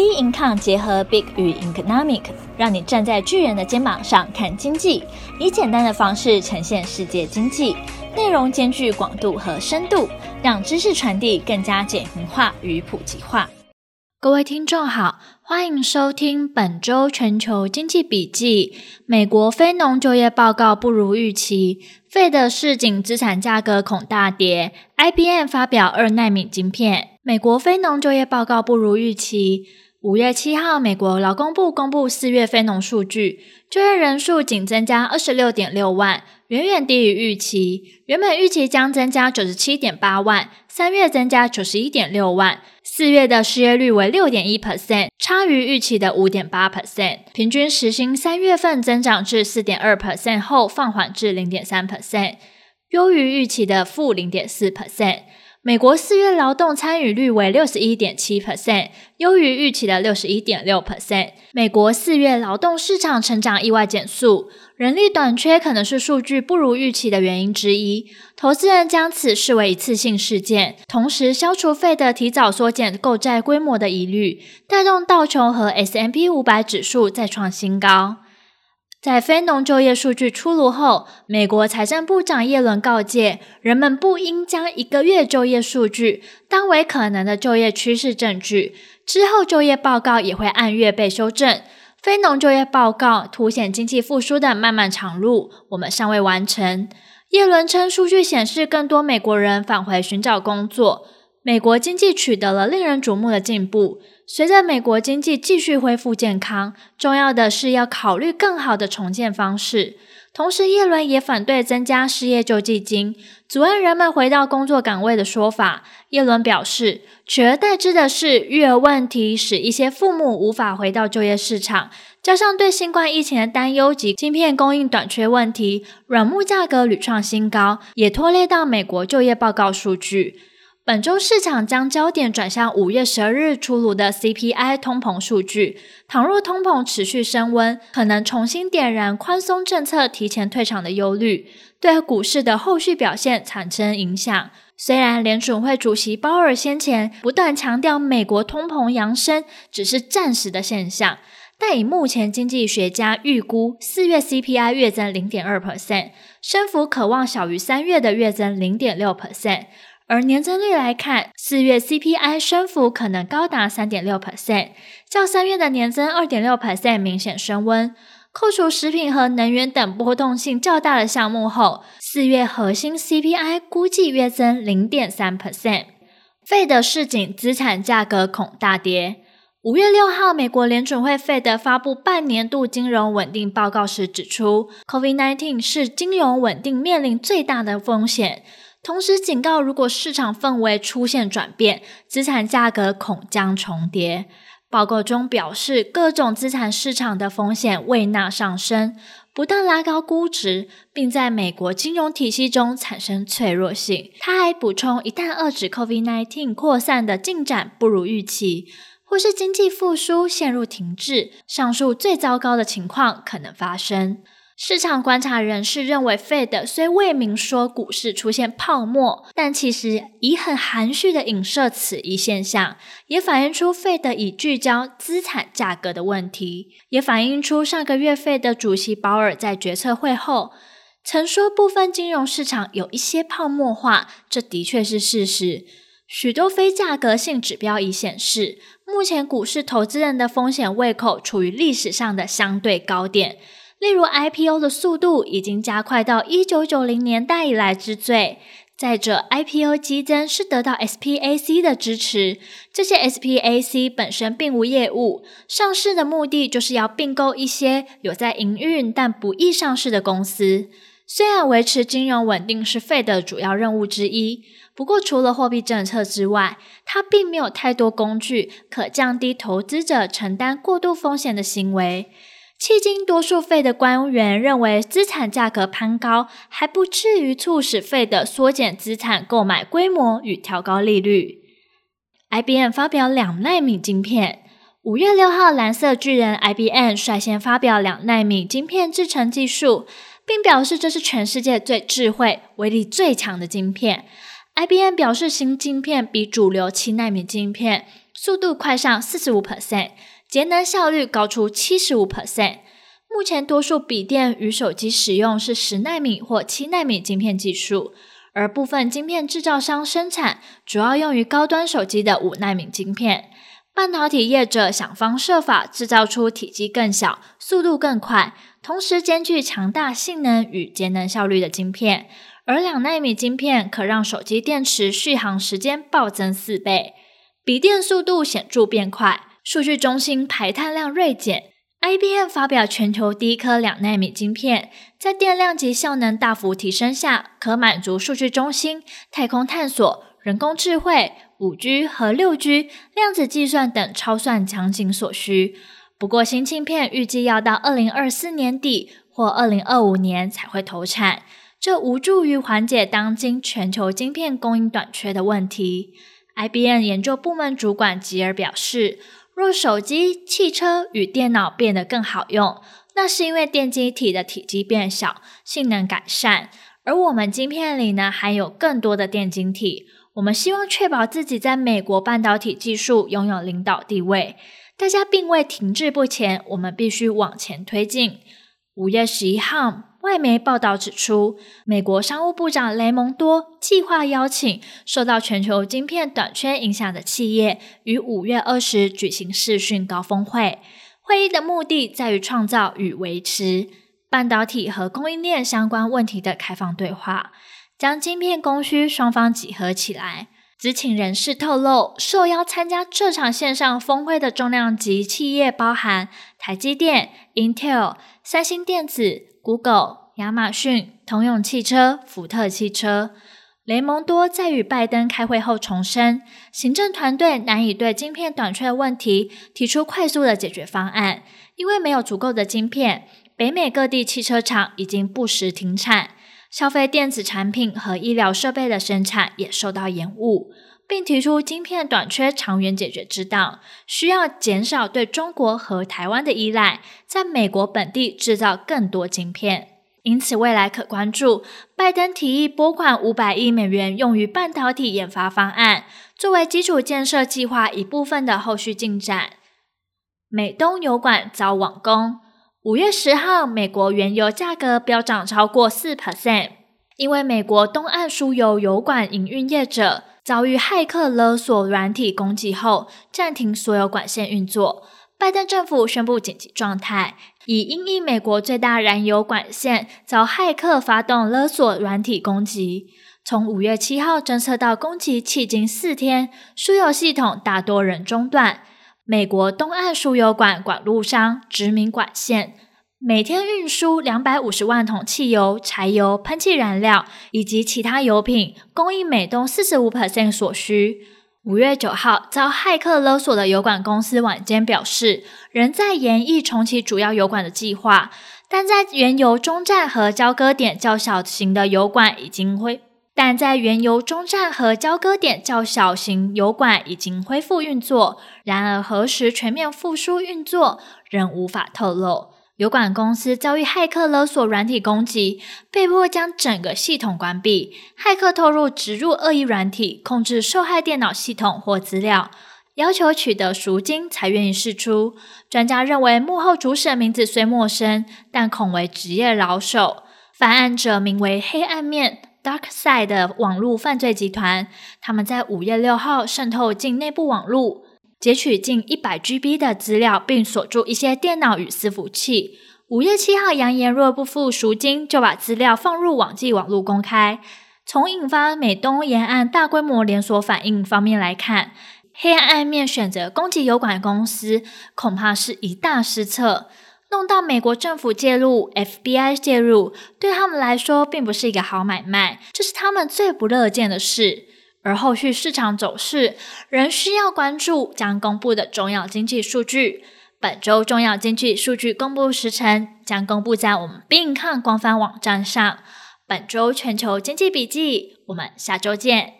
B Income 结合 Big 与 Economic，让你站在巨人的肩膀上看经济，以简单的方式呈现世界经济，内容兼具广度和深度，让知识传递更加简明化与普及化。各位听众好，欢迎收听本周全球经济笔记。美国非农就业报告不如预期，Fed 示警资产价格恐大跌，IBM 发表二奈米晶片。美国非农就业报告不如预期。五月七号，美国劳工部公布四月非农数据，就业人数仅增加二十六点六万，远远低于预期。原本预期将增加九十七点八万，三月增加九十一点六万。四月的失业率为六点一 percent，差于预期的五点八 percent。平均时薪三月份增长至四点二 percent 后放缓至零点三 percent，优于预期的负零点四 percent。美国四月劳动参与率为六十一点七 percent，优于预期的六十一点六 percent。美国四月劳动市场成长意外减速，人力短缺可能是数据不如预期的原因之一。投资人将此视为一次性事件，同时消除费的提早缩减购债规模的疑虑，带动道琼和 S M P 五百指数再创新高。在非农就业数据出炉后，美国财政部长耶伦告诫人们不应将一个月就业数据当为可能的就业趋势证据。之后就业报告也会按月被修正。非农就业报告凸显经济复苏的漫漫长路，我们尚未完成。耶伦称，数据显示更多美国人返回寻找工作。美国经济取得了令人瞩目的进步。随着美国经济继续恢复健康，重要的是要考虑更好的重建方式。同时，耶伦也反对增加失业救济金，阻碍人们回到工作岗位的说法。耶伦表示，取而代之的是育儿问题，使一些父母无法回到就业市场，加上对新冠疫情的担忧及晶片供应短缺问题，软木价格屡创新高，也拖累到美国就业报告数据。本周市场将焦点转向五月十二日出炉的 CPI 通膨数据。倘若通膨持续升温，可能重新点燃宽松政策提前退场的忧虑，对股市的后续表现产生影响。虽然联准会主席鲍尔先前不断强调美国通膨扬升只是暂时的现象，但以目前经济学家预估，四月 CPI 月增零点二 percent，升幅可望小于三月的月增零点六 percent。而年增率来看，四月 CPI 升幅可能高达三点六 percent，较三月的年增二点六 percent 明显升温。扣除食品和能源等波动性较大的项目后，四月核心 CPI 估计约增零点三 percent。Fed 示警资产价格恐大跌。五月六号，美国联准会 Fed 发布半年度金融稳定报告时指出，COVID-19 是金融稳定面临最大的风险。同时警告，如果市场氛围出现转变，资产价格恐将重跌。报告中表示，各种资产市场的风险未纳上升，不断拉高估值，并在美国金融体系中产生脆弱性。他还补充，一旦遏制 COVID-19 扩散的进展不如预期，或是经济复苏陷入停滞，上述最糟糕的情况可能发生。市场观察人士认为，Fed 虽未明说股市出现泡沫，但其实已很含蓄地影射此一现象，也反映出 Fed 已聚焦资产价格的问题，也反映出上个月 Fed 主席鲍尔在决策会后曾说部分金融市场有一些泡沫化，这的确是事实。许多非价格性指标已显示，目前股市投资人的风险胃口处于历史上的相对高点。例如，IPO 的速度已经加快到一九九零年代以来之最。再者，IPO 激增是得到 SPAC 的支持。这些 SPAC 本身并无业务，上市的目的就是要并购一些有在营运但不易上市的公司。虽然维持金融稳定是费的主要任务之一，不过除了货币政策之外，它并没有太多工具可降低投资者承担过度风险的行为。迄今，多数 Fed 的官员认为，资产价格攀高还不至于促使 Fed 缩减资产购买规模与调高利率。IBM 发表两奈米晶片。五月六号，蓝色巨人 IBM 率先发表两奈米晶片制程技术，并表示这是全世界最智慧、威力最强的晶片。IBM 表示，新晶片比主流七奈米晶片。速度快上四十五 percent，节能效率高出七十五 percent。目前多数笔电与手机使用是十纳米或七纳米晶片技术，而部分晶片制造商生产主要用于高端手机的五纳米晶片。半导体业者想方设法制造出体积更小、速度更快，同时兼具强大性能与节能效率的晶片。而两纳米晶片可让手机电池续航时间暴增四倍，笔电速度显著变快，数据中心排碳量锐减。IBM 发表全球第一颗两纳米晶片，在电量及效能大幅提升下，可满足数据中心、太空探索、人工智慧、五 G 和六 G、量子计算等超算场景所需。不过，新晶片预计要到二零二四年底或二零二五年才会投产。这无助于缓解当今全球晶片供应短缺的问题。IBM 研究部门主管吉尔表示，若手机、汽车与电脑变得更好用，那是因为电晶体的体积变小，性能改善。而我们晶片里呢，含有更多的电晶体。我们希望确保自己在美国半导体技术拥有领导地位。大家并未停滞不前，我们必须往前推进。五月十一号。外媒报道指出，美国商务部长雷蒙多计划邀请受到全球晶片短缺影响的企业，于五月二十举行视讯高峰会。会议的目的在于创造与维持半导体和供应链相关问题的开放对话，将晶片供需双方集合起来。知情人士透露，受邀参加这场线上峰会的重量级企业包含台积电、Intel、三星电子。Google、亚马逊、通用汽车、福特汽车。雷蒙多在与拜登开会后重申，行政团队难以对晶片短缺问题提出快速的解决方案，因为没有足够的晶片。北美各地汽车厂已经不时停产，消费电子产品和医疗设备的生产也受到延误。并提出晶片短缺长远解决之道，需要减少对中国和台湾的依赖，在美国本地制造更多晶片。因此，未来可关注拜登提议拨款五百亿美元用于半导体研发方案，作为基础建设计划一部分的后续进展。美东油管遭网攻，五月十号，美国原油价格飙涨超过四 percent，因为美国东岸输油油管营运业者。遭遇骇客勒索软体攻击后，暂停所有管线运作。拜登政府宣布紧急状态，以因应美国最大燃油管线遭骇客发动勒索软体攻击。从五月七号侦测到攻击迄今四天，输油系统大多仍中断。美国东岸输油管管路商殖民管线。每天运输两百五十万桶汽油、柴油、喷气燃料以及其他油品，供应美东四十五 percent 所需。五月九号，遭骇客勒索的油管公司晚间表示，仍在研议重启主要油管的计划，但在原油中站和交割点较小型的油管已经恢，但在原油中站和交割点较小型油管已经恢复运作。然而，何时全面复苏运作，仍无法透露。油管公司遭遇骇客勒索软体攻击，被迫将整个系统关闭。骇客透露植入恶意软体，控制受害电脑系统或资料，要求取得赎金才愿意释出。专家认为，幕后主使的名字虽陌生，但恐为职业老手。犯案者名为“黑暗面 ”（Dark Side） 的网络犯罪集团，他们在五月六号渗透进内部网络。截取近一百 GB 的资料，并锁住一些电脑与伺服器。五月七号，扬言若不付赎金，就把资料放入网际网络公开。从引发美东沿岸大规模连锁反应方面来看，黑暗暗面选择攻击油管公司，恐怕是一大失策。弄到美国政府介入，FBI 介入，对他们来说并不是一个好买卖，这是他们最不乐见的事。而后续市场走势仍需要关注将公布的重要经济数据。本周重要经济数据公布时辰将公布在我们并看官方网站上。本周全球经济笔记，我们下周见。